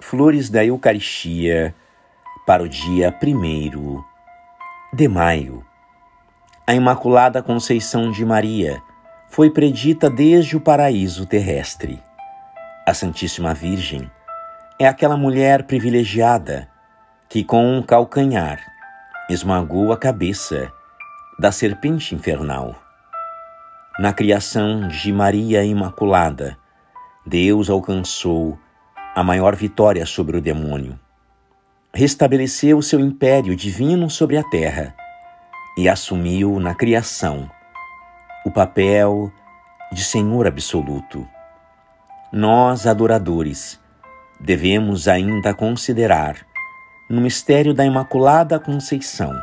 Flores da Eucaristia para o dia 1 de maio. A Imaculada Conceição de Maria foi predita desde o paraíso terrestre. A Santíssima Virgem é aquela mulher privilegiada que, com um calcanhar, esmagou a cabeça da serpente infernal. Na criação de Maria Imaculada, Deus alcançou a maior vitória sobre o demônio. Restabeleceu seu império divino sobre a terra e assumiu na criação o papel de Senhor absoluto. Nós, adoradores, devemos ainda considerar, no mistério da Imaculada Conceição,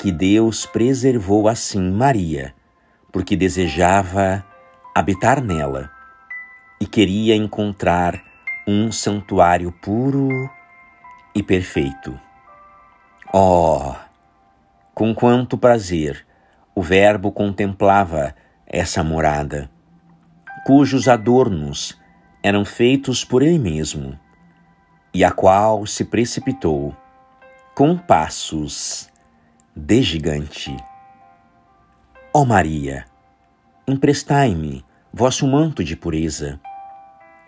que Deus preservou assim Maria, porque desejava habitar nela e queria encontrar um santuário puro e perfeito. Oh, com quanto prazer o Verbo contemplava essa morada, cujos adornos eram feitos por ele mesmo, e a qual se precipitou com passos de gigante. Ó oh Maria, emprestai-me vosso manto de pureza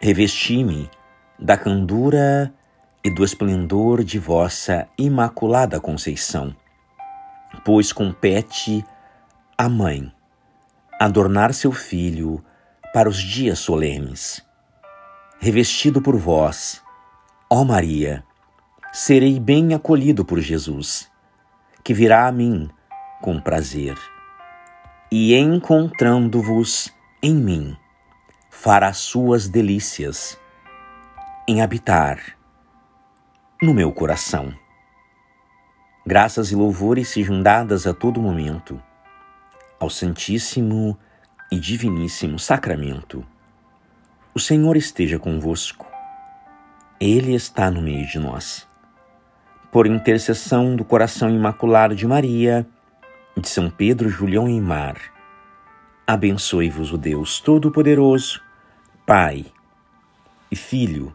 Revesti-me da candura e do esplendor de vossa imaculada conceição, pois compete à mãe adornar seu filho para os dias solenes. Revestido por vós, ó Maria, serei bem acolhido por Jesus, que virá a mim com prazer. E encontrando-vos em mim, fará suas delícias em habitar no meu coração. Graças e louvores sejam dadas a todo momento ao Santíssimo e Diviníssimo Sacramento. O Senhor esteja convosco. Ele está no meio de nós. Por intercessão do coração imaculado de Maria, de São Pedro, Julião e Mar, abençoe-vos o Deus Todo-Poderoso, Pai e Filho